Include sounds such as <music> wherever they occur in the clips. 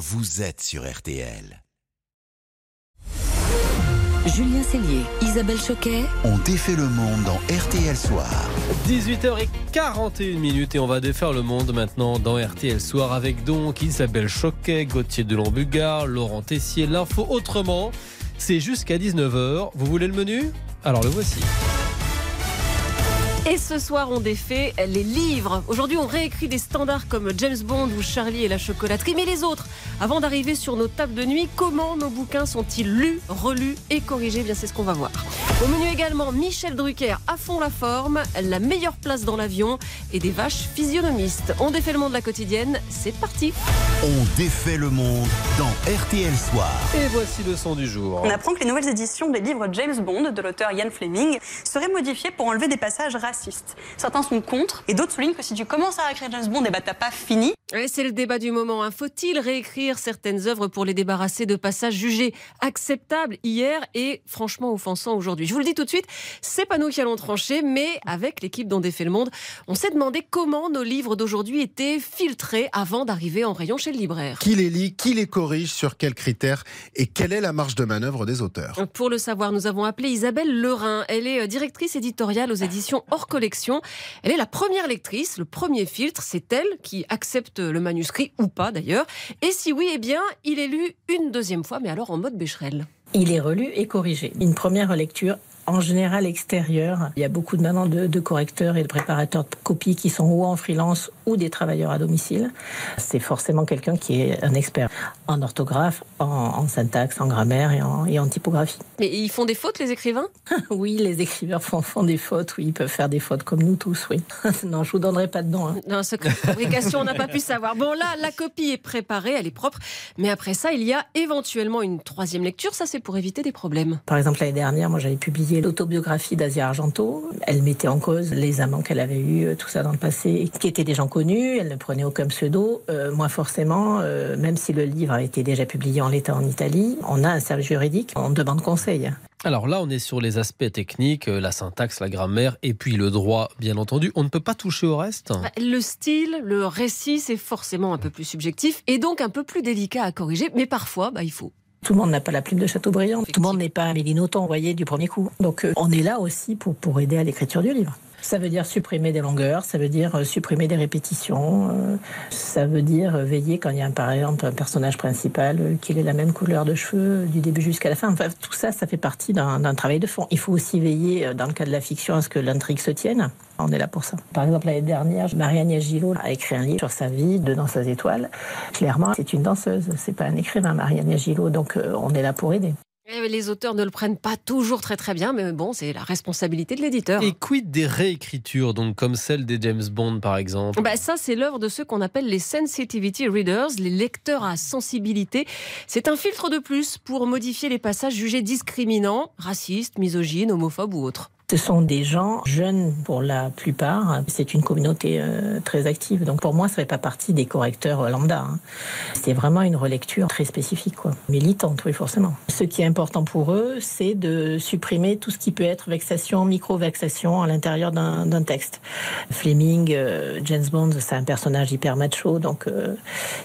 vous êtes sur RTL. Julien Cellier, Isabelle Choquet. On défait le monde dans RTL Soir. 18h41 minutes et on va défaire le monde maintenant dans RTL Soir avec donc Isabelle Choquet, Gauthier de Lambugard, Laurent Tessier. L'info autrement, c'est jusqu'à 19h. Vous voulez le menu? Alors le voici. Et ce soir, on défait les livres. Aujourd'hui, on réécrit des standards comme James Bond ou Charlie et la chocolaterie. Mais les autres, avant d'arriver sur nos tables de nuit, comment nos bouquins sont-ils lus, relus et corrigés? Bien, c'est ce qu'on va voir. Au menu également, Michel Drucker à fond la forme, la meilleure place dans l'avion et des vaches physionomistes. On défait le monde de la quotidienne. C'est parti. On défait le monde dans RTL Soir. Et voici le son du jour. On apprend que les nouvelles éditions des livres James Bond de l'auteur Ian Fleming seraient modifiées pour enlever des passages racistes. Certains sont contre et d'autres soulignent que si tu commences à écrire James Bond, et bah t'as pas fini. C'est le débat du moment. hein. Faut-il réécrire certaines œuvres pour les débarrasser de passages jugés acceptables hier et franchement offensants aujourd'hui? Je vous le dis tout de suite, c'est pas nous qui allons trancher, mais avec l'équipe dont défait le monde, on s'est demandé comment nos livres d'aujourd'hui étaient filtrés avant d'arriver en rayon chez le libraire. Qui les lit, qui les corrige, sur quels critères et quelle est la marge de manœuvre des auteurs? Pour le savoir, nous avons appelé Isabelle Lerin. Elle est euh, directrice éditoriale aux éditions hors collection. Elle est la première lectrice. Le premier filtre, c'est elle qui accepte le manuscrit ou pas d'ailleurs. Et si oui, eh bien, il est lu une deuxième fois, mais alors en mode Becherel. Il est relu et corrigé. Une première lecture en général extérieure. Il y a beaucoup de maintenant de, de correcteurs et de préparateurs de copies qui sont ou en freelance ou des travailleurs à domicile. C'est forcément quelqu'un qui est un expert en orthographe, en, en syntaxe, en grammaire et en, et en typographie. Mais ils font des fautes, les écrivains? <laughs> Oui, les écrivains font, font des fautes. Oui, ils peuvent faire des fautes comme nous tous. Oui. <laughs> non, je vous donnerai pas de nom. hein. Non, secret fabrication, on n'a pas pu savoir. Bon, là, la copie est préparée, elle est propre. Mais après ça, il y a éventuellement une troisième lecture. Ça, c'est pour éviter des problèmes. Par exemple, l'année dernière, moi, j'avais publié l'autobiographie d'Asia Argento. Elle mettait en cause les amants qu'elle avait eus, tout ça dans le passé, qui étaient des gens connus. Elle ne prenait aucun pseudo. Euh, moi, forcément, euh, même si le livre a été déjà publié en l'état en Italie, on a un service juridique, on demande conseil. Alors là, on est sur les aspects techniques, euh, la syntaxe, la grammaire et puis le droit, bien entendu. On ne peut pas toucher au reste Bah, Le style, le récit, c'est forcément un peu plus subjectif et donc un peu plus délicat à corriger. Mais parfois, bah, il faut. Tout le monde n'a pas la plume de Chateaubriand. Tout le monde n'est pas Amélie Nothomb, vous voyez, du premier coup. Donc, euh, on est là aussi pour, pour aider à l'écriture du livre. Ça veut dire supprimer des longueurs, ça veut dire euh, supprimer des répétitions, euh, ça veut dire euh, veiller quand il y a par exemple un personnage principal qu'il ait la même couleur de cheveux du début jusqu'à la fin. Enfin, tout ça, ça fait partie d'un travail de fond. Il faut aussi veiller, dans le cas de la fiction, à ce que l'intrigue se tienne. On est là pour ça. Par exemple, l'année dernière, Marianne Gillot a écrit un livre sur sa vie de danseuse étoile. Clairement, c'est une danseuse, c'est pas un écrivain, Marianne Gillot. Donc, on est là pour aider. Eh, Les auteurs ne le prennent pas toujours très très bien, mais bon, c'est la responsabilité de l'éditeur. Et quid des réécritures, donc comme celle des James Bond par exemple? Bah, ça, c'est l'œuvre de ceux qu'on appelle les sensitivity readers, les lecteurs à sensibilité. C'est un filtre de plus pour modifier les passages jugés discriminants, racistes, misogynes, homophobes ou autres. Ce sont des gens jeunes pour la plupart. C'est une communauté euh, très active. Donc pour moi, ça ne fait pas partie des correcteurs euh, lambda. hein. C'est vraiment une relecture très spécifique, quoi. militante, oui, forcément. Ce qui est important pour eux, c'est de supprimer tout ce qui peut être vexation, micro-vexation à l'intérieur d'un d'un texte. Fleming, euh, James Bond, c'est un personnage hyper macho, donc euh,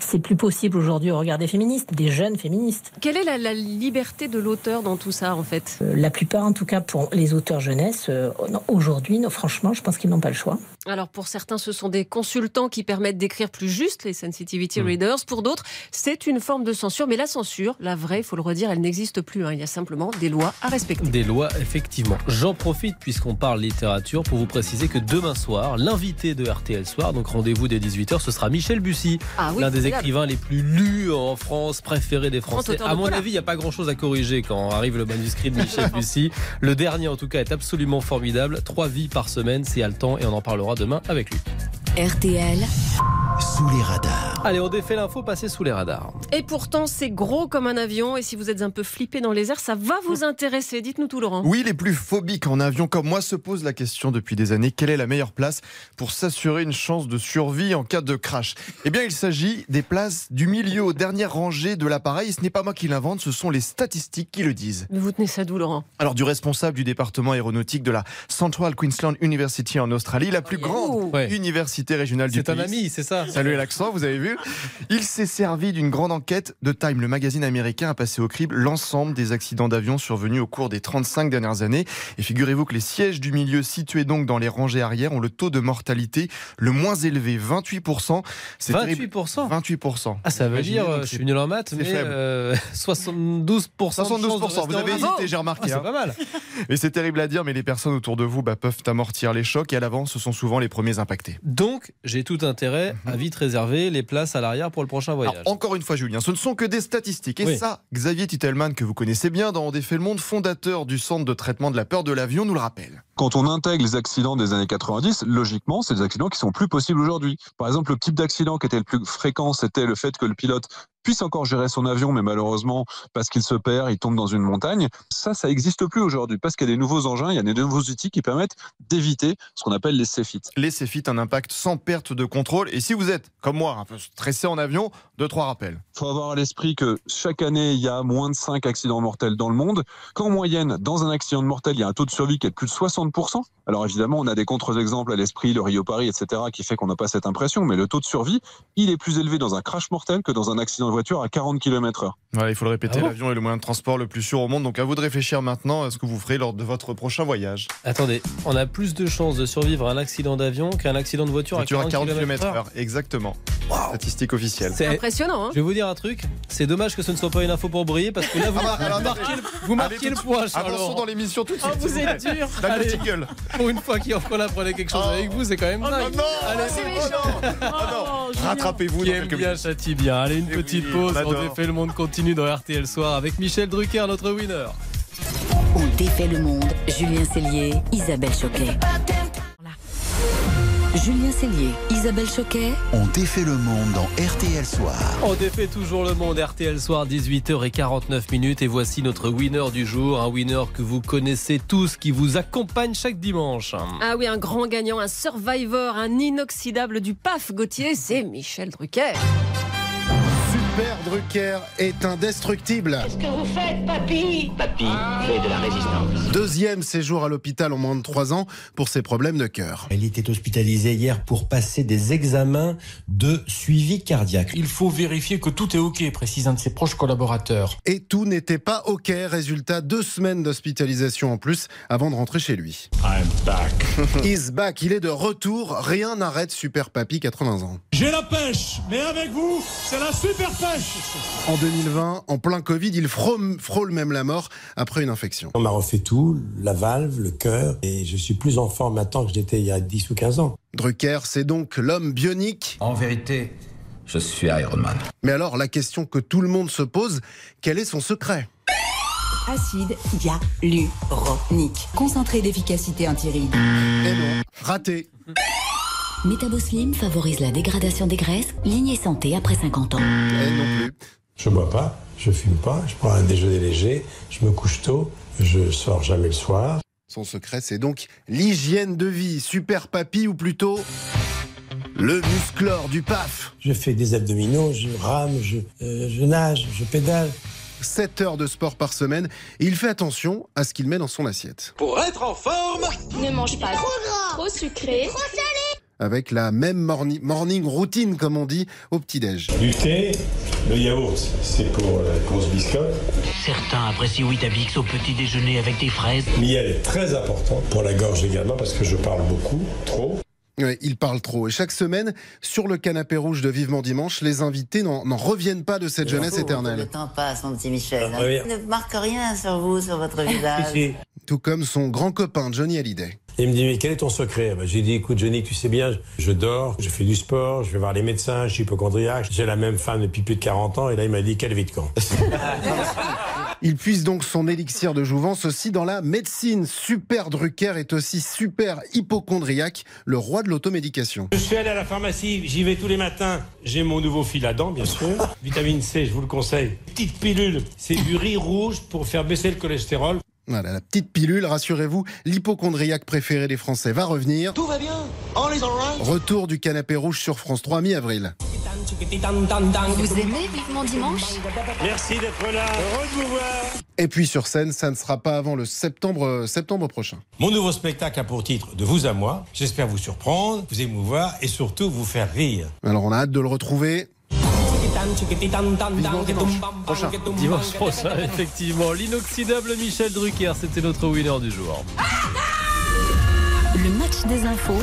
c'est plus possible aujourd'hui au regard des féministes, des jeunes féministes. Quelle est la, la liberté de l'auteur dans tout ça, en fait? Euh, La plupart, en tout cas pour les auteurs jeunesse, euh, aujourd'hui, franchement, je pense qu'ils n'ont pas le choix. Alors pour certains, ce sont des consultants qui permettent d'écrire plus juste les sensitivity readers. Pour d'autres, c'est une forme de censure. Mais la censure, la vraie, il faut le redire, elle n'existe plus. hein. Il y a simplement des lois à respecter. Des lois, effectivement. J'en profite, puisqu'on parle littérature, pour vous préciser que demain soir, l'invité de RTL Soir, donc rendez-vous dès 18h, ce sera Michel Bussy, Ah oui, l'un des écrivains les plus lus en France, préféré des Français. À mon avis, il n'y a pas grand-chose à corriger quand arrive le manuscrit de <laughs> Michel Bussy. Le dernier, en tout cas, est absolument formidable. Trois vies par semaine, c'est haletant, et on en parlera demain avec lui. RTL, Sous les radars. Allez, on défait l'info, passez sous les radars. Et pourtant, c'est gros comme un avion. Et si vous êtes un peu flippé dans les airs, ça va vous <laughs> intéresser. Dites-nous tout, Laurent. Oui, les plus phobiques en avion comme moi se posent la question depuis des années quelle est la meilleure place pour s'assurer une chance de survie en cas de crash? Eh bien, il s'agit des places du milieu aux dernières rangées de l'appareil. Ce n'est pas moi qui l'invente, ce sont les statistiques qui le disent. Mais vous tenez ça d'où, Laurent? Alors, du responsable du département aéronautique de la Central Queensland University en Australie, la plus grande université régionale du C'est pays. un ami, c'est ça? Salut l'accent, vous avez vu Il s'est servi d'une grande enquête de Time. Le magazine américain a passé au crible l'ensemble des accidents d'avion survenus au cours des 35 dernières années. Et figurez-vous que les sièges du milieu situés donc dans les rangées arrière ont le taux de mortalité le moins élevé, 28%. C'est terrible. 28% 28%. Ah, ça veut Imaginez dire, euh, je suis nul en maths, mais faible. euh, <laughs> 72%. de chances de 72%, rester vous avez hésité, j'ai Ah, remarqué. c'est hein. pas mal. <laughs> Et c'est terrible à dire, mais les personnes autour de vous bah, peuvent amortir les chocs et à l'avant, ce sont souvent les premiers impactés. Donc, j'ai tout intérêt à vite réserver les places à l'arrière pour le prochain voyage. Alors, encore une fois, Julien, ce ne sont que des statistiques. Et Oui. ça, Xavier Titelman, que vous connaissez bien dans On défait le monde, fondateur du centre de traitement de la peur de l'avion, nous le rappelle. Quand on intègre les accidents des années 90, logiquement, c'est des accidents qui sont plus possibles aujourd'hui. Par exemple, le type d'accident qui était le plus fréquent, c'était le fait que le pilote puisse encore gérer son avion, mais malheureusement, parce qu'il se perd, il tombe dans une montagne. Ça, ça n'existe plus aujourd'hui, parce qu'il y a des nouveaux engins, il y a des nouveaux outils qui permettent d'éviter ce qu'on appelle les CFIT. Les CFIT, un impact sans perte de contrôle. Et si vous êtes, comme moi, un peu stressé en avion, deux, trois rappels. Il faut avoir à l'esprit que chaque année, il y a moins de 5 accidents mortels dans le monde, qu'en moyenne, dans un accident de mortel, il y a un taux de survie qui est de plus de 60%. Alors évidemment, on a des contre-exemples à l'esprit, le Rio-Paris, etc., qui fait qu'on n'a pas cette impression, mais le taux de survie, il est plus élevé dans un crash mortel que dans un accident de voiture à 40 km heure. Voilà, il faut le répéter, Ah bon l'avion est le moyen de transport le plus sûr au monde. Donc à vous de réfléchir maintenant à ce que vous ferez lors de votre prochain voyage. Attendez, on a plus de chances de survivre à un accident d'avion qu'à un accident de voiture, Voiture à 40, km km/h, exactement. Statistique officielle. C'est Impressionnant, hein Je vais vous dire un truc, c'est dommage que ce ne soit pas une info pour briller parce que là vous, Ah bah, marquez, alors, vous marquez le, vous marquez Allez, le point, Laurent. dans l'émission tout de Oh, suite. vous s'il êtes dur Allez, Tingle. Pour une fois qu'on qu'on apprenait quelque chose Oh. avec vous, c'est quand même Oh dingue. non, Allez, oh c'est non, méchant. oh non, oh non. Oh, Julien. Rattrapez-vous Qui aime bien châtie bien. Allez, une Eh petite oui, pause. on défait le monde continue dans RTL Soir avec Michel Drucker, notre winner. On défait le monde. Julien Cellier, Isabelle Choquet. Julien Cellier, Isabelle Choquet, On défait le monde dans RTL Soir. On défait toujours le monde RTL Soir 18h49 minutes et voici notre winner du jour, un winner que vous connaissez tous qui vous accompagne chaque dimanche. Ah oui, un grand gagnant, un survivor, un inoxydable du PAF Gauthier, c'est Michel Drucker. Drucker est indestructible. Qu'est-ce que vous faites, papy? Papy fait de la résistance. Deuxième séjour à l'hôpital en moins de 3 ans pour ses problèmes de cœur. Elle était hospitalisée hier pour passer des examens de suivi cardiaque. Il faut vérifier que tout est OK, précise un de ses proches collaborateurs. Et tout n'était pas OK. Résultat, deux semaines d'hospitalisation en plus avant de rentrer chez lui. I'm back. <laughs> Is back, il est de retour. Rien n'arrête Super Papy, 80 ans. J'ai la pêche, mais avec vous, c'est la super pêche. En 2020, en plein Covid, il frôle, frôle même la mort après une infection. On m'a refait tout, la valve, le cœur, et je suis plus en forme maintenant que j'étais il y a 10 ou 15 ans. Drucker, c'est donc l'homme bionique. En vérité, je suis Iron Man. Mais alors, la question que tout le monde se pose, quel est son secret? Acide hyaluronique. Concentré d'efficacité antiride. Eh non, raté. Métaboslim favorise la dégradation des graisses, lignée santé après 50 ans. Eh non plus. Je bois pas, je fume pas, je prends un déjeuner léger, je me couche tôt, je sors jamais le soir. Son secret, c'est donc l'hygiène de vie. Super Papy, ou plutôt le musclore du PAF. Je fais des abdominaux, je rame, je, euh, je nage, je pédale. 7 heures de sport par semaine. Et il fait attention à ce qu'il met dans son assiette. Pour être en forme Ne mange pas trop gras, trop sucré, trop salé. Avec la même morni- morning routine, comme on dit, au petit-déj. Du thé, le yaourt, c'est pour la grosse biscotte. Certains apprécient Weetabix au petit déjeuner avec des fraises. Miel est très important pour la gorge également parce que je parle beaucoup, trop. Ouais, il parle trop. Et chaque semaine, sur le canapé rouge de Vivement Dimanche, les invités n'en n'en reviennent pas de cette jeunesse Le éternelle. temps passe, mon petit Michel. Ah. Il ne marque rien sur vous, sur votre <laughs> visage. Tout comme son grand copain Johnny Hallyday. Il me dit, mais quel est ton secret? Ben, J'ai dit, écoute, Johnny, tu sais bien, je dors, je fais du sport, je vais voir les médecins, je suis hypochondriaque, j'ai la même femme depuis plus de 40 ans, et là, il m'a dit, quelle vie de con. <laughs> Il puise donc son élixir de jouvence aussi dans la médecine. Super Drucker est aussi super hypochondriaque, le roi de l'automédication. Je suis allé à la pharmacie, j'y vais tous les matins. J'ai mon nouveau fil à dents, bien sûr. <laughs> Vitamine C, je vous le conseille. Petite pilule, c'est du riz rouge pour faire baisser le cholestérol. Voilà, la petite pilule, rassurez-vous, l'hypochondriaque préféré des Français va revenir. Tout va bien On les alright Retour du canapé rouge sur France 3 mi-avril. Vous aimez Vivement Dimanche? Merci d'être là. Heureux de vous voir. Et puis sur scène, ça ne sera pas avant le septembre, euh, septembre prochain. Mon nouveau spectacle a pour titre De vous à moi. J'espère vous surprendre, vous émouvoir et surtout vous faire rire. Alors on a hâte de le retrouver. Prochain. Dimanche prochain, effectivement. L'inoxydable Michel Drucker, c'était notre winner du jour. Le match des infos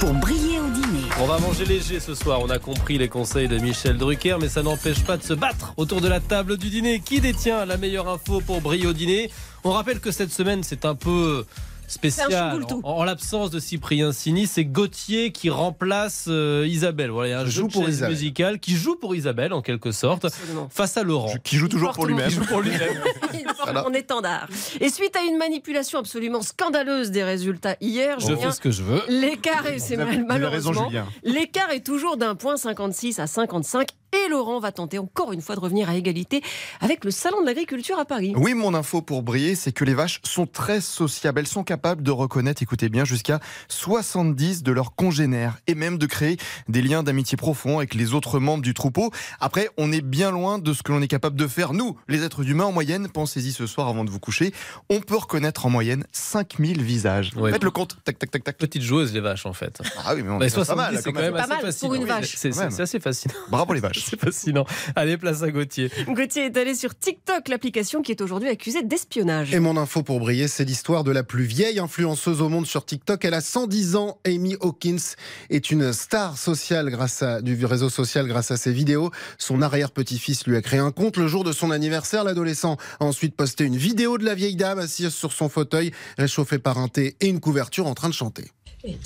pour briller au dîner. On va manger léger ce soir, on a compris les conseils de Michel Drucker, mais ça n'empêche pas de se battre autour de la table du dîner. Qui détient la meilleure info pour briller au dîner? On rappelle que cette semaine, c'est un peu spécial. En, en l'absence de Cyprien Sini, c'est Gauthier qui remplace euh, Isabelle. Voilà, il y a un Joue jeu de pour chaise Isabelle. musicale qui joue pour Isabelle en quelque sorte, face à Laurent. Qui joue toujours pour lui-même. Qui joue pour lui-même. <laughs> Il porte mon étendard. Et suite à une manipulation absolument scandaleuse des résultats hier, Je Julien, fais ce que je veux. l'écart est, c'est malheureusement, l'écart est toujours d'un point 56 à 55 et Laurent va tenter encore une fois de revenir à égalité avec le salon de l'agriculture à Paris. Oui, mon info pour briller, c'est que les vaches sont très sociables. Elles sont capables de reconnaître, écoutez bien, jusqu'à 70 de leurs congénères et même de créer des liens d'amitié profonds avec les autres membres du troupeau. Après, on est bien loin de ce que l'on est capable de faire, nous, les êtres humains, en moyenne. Pensez-y ce soir avant de vous coucher. On peut reconnaître en moyenne 5000 visages. Ouais. Faites le compte. Tac, tac, tac, tac. Petite joueuse, les vaches, en fait. Ah oui, mais on Bah, est pas 70, mal, c'est quand quand même même. C'est pas assez mal fascinant. pour une vache. C'est Quand même. c'est assez fascinant. Bravo les vaches. <laughs> C'est fascinant. Allez, place à Gauthier. Gauthier est allé sur TikTok, l'application qui est aujourd'hui accusée d'espionnage. Et mon info pour briller, c'est l'histoire de la plus vieille influenceuse au monde sur TikTok. Elle a 110 ans. Amy Hawkins est une star sociale grâce à, du réseau social grâce à ses vidéos. Son arrière-petit-fils lui a créé un compte. Le jour de son anniversaire, l'adolescent a ensuite posté une vidéo de la vieille dame assise sur son fauteuil, réchauffée par un thé et une couverture en train de chanter. Il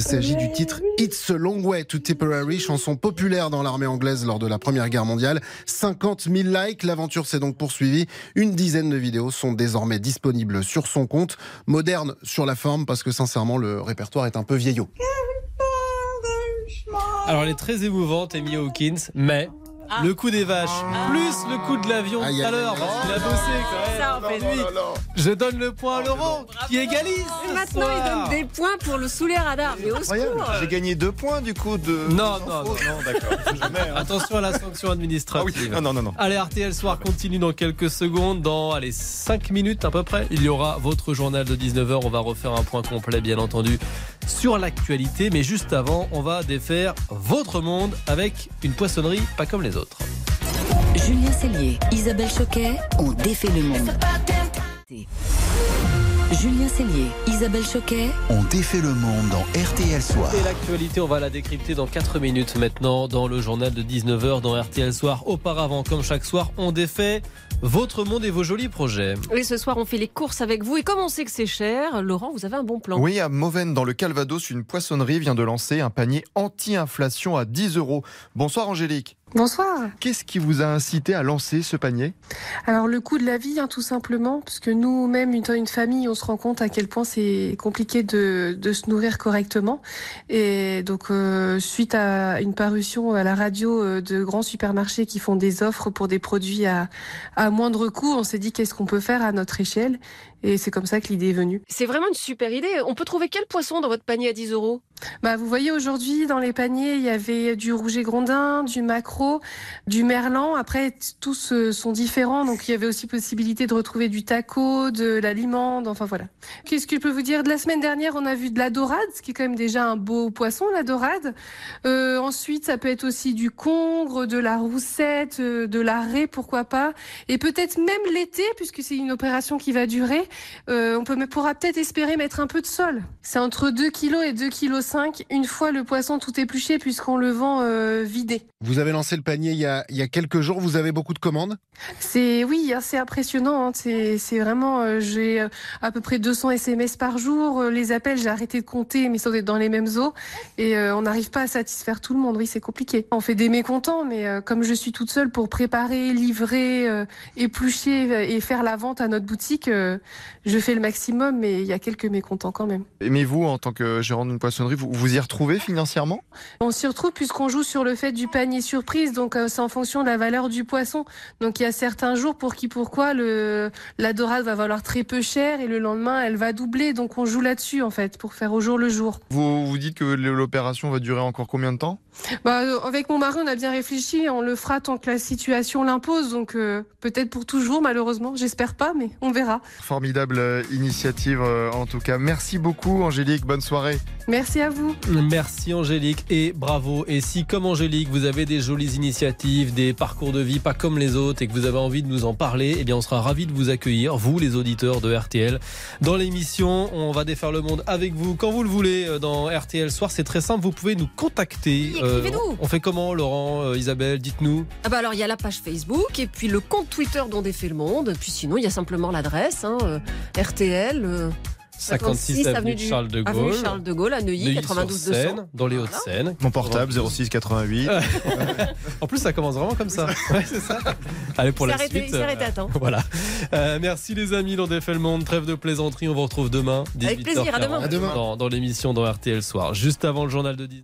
s'agit du titre It's a Long Way to Tipperary, chanson populaire dans l'armée anglaise lors de la Première Guerre mondiale. 50 000 likes, l'aventure s'est donc poursuivie. Une dizaine de vidéos sont désormais disponibles sur son compte. Moderne sur la forme parce que sincèrement le répertoire est un peu vieillot. Alors, elle est très émouvante, Amy Hawkins, mais. Le coup des vaches, plus le coup de l'avion tout à l'heure, parce qu'il a bossé quand même. Ça en fait Pour lui. Je donne le point à Laurent, qui égalise. Et maintenant, il donne des points pour le saouler radar. Mais au secours J'ai gagné deux points du coup de. Non, non, non, non, d'accord. Attention à la sanction Ah oui. administrative. Non, non, non, non. Allez, RTL Soir continue dans quelques secondes. Dans allez, 5 minutes à peu près, il y aura votre journal de 19h. On va refaire un point complet, bien entendu, sur l'actualité. Mais juste avant, on va défaire votre monde avec une poissonnerie pas comme les autres. Julien Cellier, Isabelle Choquet ont défait le monde. Julien Cellier, Isabelle Choquet, On défait le monde dans RTL Soir. Et l'actualité, on va la décrypter dans 4 minutes maintenant dans le journal de 19h dans RTL Soir. Auparavant, comme chaque soir, on défait votre monde et vos jolis projets. Et ce soir, on fait les courses avec vous. Et comme on sait que c'est cher, Laurent, vous avez un bon plan. Oui, à Mauvenne, dans le Calvados, une poissonnerie vient de lancer un panier anti-inflation à 10 euros. Bonsoir Angélique. Bonsoir. Qu'est-ce qui vous a incité à lancer ce panier? Alors le coût de la vie, hein, tout simplement, parce que nous-mêmes, une, une famille, on se rend compte à quel point c'est compliqué de, de se nourrir correctement. Et donc, euh, suite à une parution à la radio euh, de grands supermarchés qui font des offres pour des produits à, à moindre coût, on s'est dit qu'est-ce qu'on peut faire à notre échelle? Et c'est comme ça que l'idée est venue. C'est vraiment une super idée. On peut trouver quel poisson dans votre panier à 10 euros? Bah, vous voyez aujourd'hui dans les paniers, il y avait du rouget grondin, du maquereau, du merlan. Après, tous euh, sont différents, donc il y avait aussi possibilité de retrouver du taco, de la limande, enfin voilà. Qu'est-ce que je peux vous dire? De la semaine dernière, on a vu de la dorade, ce qui est quand même déjà un beau poisson, la dorade. Euh, ensuite, ça peut être aussi du congre, de la roussette, euh, de la raie, pourquoi pas. Et peut-être même l'été, puisque c'est une opération qui va durer, on pourra peut-être espérer mettre un peu de sol. C'est entre 2 kg et 2 kg 5 une fois le poisson tout épluché puisqu'on le vend euh, vidé. Vous avez lancé le panier il y a, il y a quelques jours. Vous avez beaucoup de commandes? C'est oui, assez impressionnant. hein. C'est c'est vraiment, euh, j'ai euh, à peu près 200 SMS par jour. Euh, Les appels, j'ai arrêté de compter, mais sans être dans les mêmes eaux. Et euh, on n'arrive pas à satisfaire tout le monde. Oui, c'est compliqué. On fait des mécontents, mais euh, comme je suis toute seule pour préparer, livrer, éplucher et faire la vente à notre boutique, je fais le maximum, mais il y a quelques mécontents quand même. Mais vous, en tant que gérant d'une poissonnerie, vous vous y retrouvez financièrement? On s'y retrouve puisqu'on joue sur le fait du panier surprise. Donc euh, c'est en fonction de la valeur du poisson. Donc il y a certains jours pour qui pourquoi la dorade va valoir très peu cher et le lendemain elle va doubler. Donc on joue là-dessus en fait pour faire au jour le jour. Vous vous dites que l'opération va durer encore combien de temps? Bah, euh, avec mon mari, on a bien réfléchi. On le fera tant que la situation l'impose. Donc euh, peut-être pour toujours, malheureusement. J'espère pas, mais on verra. Formidable euh, initiative euh, en tout cas. Merci beaucoup Angélique, bonne soirée. Merci à vous. Merci Angélique et bravo. Et si comme Angélique, vous avez des jolies initiatives, des parcours de vie pas comme les autres et que vous avez envie de nous en parler, eh bien on sera ravis de vous accueillir, vous les auditeurs de RTL, dans l'émission. On va défaire le monde avec vous quand vous le voulez dans RTL Soir. C'est très simple, vous pouvez nous contacter. Écrivez-nous. on fait comment Laurent, euh, Isabelle, dites-nous. Ah bah alors il y a la page Facebook et puis le compte Twitter dont défait le monde. Puis sinon il y a simplement l'adresse hein, euh, RTL. euh, 56 avenue de Charles de avenue Gaulle. Charles de Gaulle à Neuilly, 92 200. Neuilly-sur-Seine, dans les Hauts-de-Seine. Mon portable 06 88. <laughs> en plus, ça commence vraiment comme ça. Ouais, c'est ça. Allez, pour Il la arrêté, suite. arrêté à temps. <laughs> Voilà. Euh, merci les amis, l'on défait le monde. Trêve de plaisanterie. On vous retrouve demain. Avec plaisir, à 18h40, demain. À demain. Dans, dans l'émission dans RTL Soir. Juste avant le journal de 10.